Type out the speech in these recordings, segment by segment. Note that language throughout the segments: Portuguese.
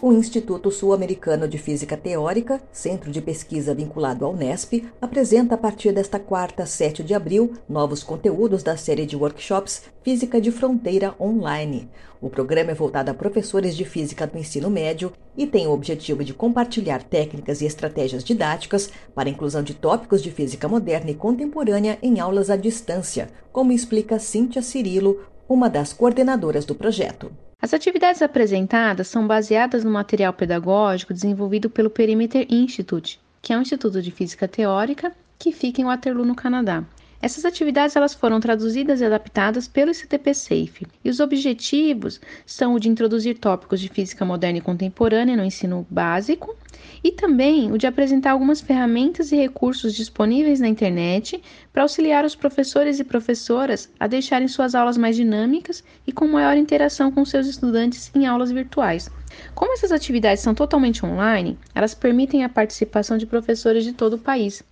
O Instituto Sul-Americano de Física Teórica, centro de pesquisa vinculado ao Unesp, apresenta a partir desta quarta, 7 de abril, novos conteúdos da série de workshops Física de Fronteira Online. O programa é voltado a professores de física do ensino médio e tem o objetivo de compartilhar técnicas e estratégias didáticas para a inclusão de tópicos de física moderna e contemporânea em aulas à distância, como explica Cíntia Cirilo, uma das coordenadoras do projeto. As atividades apresentadas são baseadas no material pedagógico desenvolvido pelo Perimeter Institute, que é um instituto de física teórica que fica em Waterloo, no Canadá. Essas atividades elas foram traduzidas e adaptadas pelo ICTP Safe, e os objetivos são o de introduzir tópicos de física moderna e contemporânea no ensino básico e também o de apresentar algumas ferramentas e recursos disponíveis na internet para auxiliar os professores e professoras a deixarem suas aulas mais dinâmicas e com maior interação com seus estudantes em aulas virtuais. Como essas atividades são totalmente online, elas permitem a participação de professores de todo o país.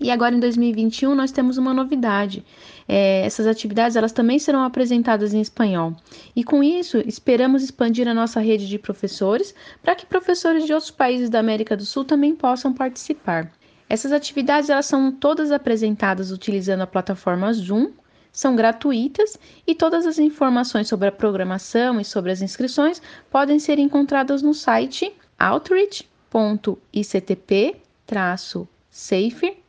E agora em 2021 nós temos uma novidade. É, essas atividades elas também serão apresentadas em espanhol. E com isso esperamos expandir a nossa rede de professores para que professores de outros países da América do Sul também possam participar. Essas atividades elas são todas apresentadas utilizando a plataforma Zoom, são gratuitas e todas as informações sobre a programação e sobre as inscrições podem ser encontradas no site outreach.ictp-safe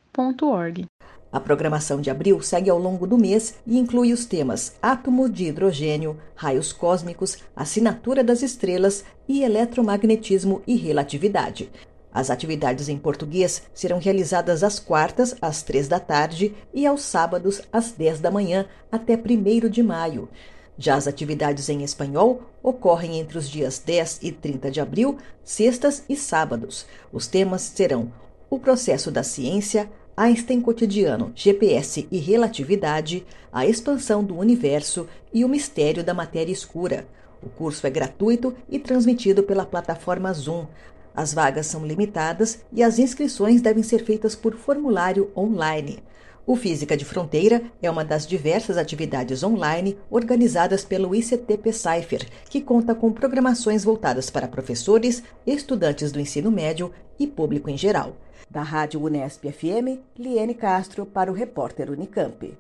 a programação de abril segue ao longo do mês e inclui os temas átomo de hidrogênio, raios cósmicos, assinatura das estrelas e eletromagnetismo e relatividade. As atividades em português serão realizadas às quartas, às três da tarde, e aos sábados, às dez da manhã, até 1 de maio. Já as atividades em espanhol ocorrem entre os dias 10 e 30 de abril, sextas e sábados. Os temas serão o processo da ciência, Einstein cotidiano, GPS e relatividade, a expansão do universo e o mistério da matéria escura. O curso é gratuito e transmitido pela plataforma Zoom. As vagas são limitadas e as inscrições devem ser feitas por formulário online. O Física de Fronteira é uma das diversas atividades online organizadas pelo ICTP Cypher, que conta com programações voltadas para professores, estudantes do ensino médio e público em geral. Da Rádio Unesp FM, Liene Castro para o repórter Unicamp.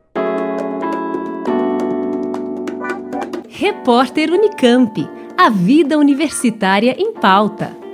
Repórter Unicamp. A vida universitária em pauta.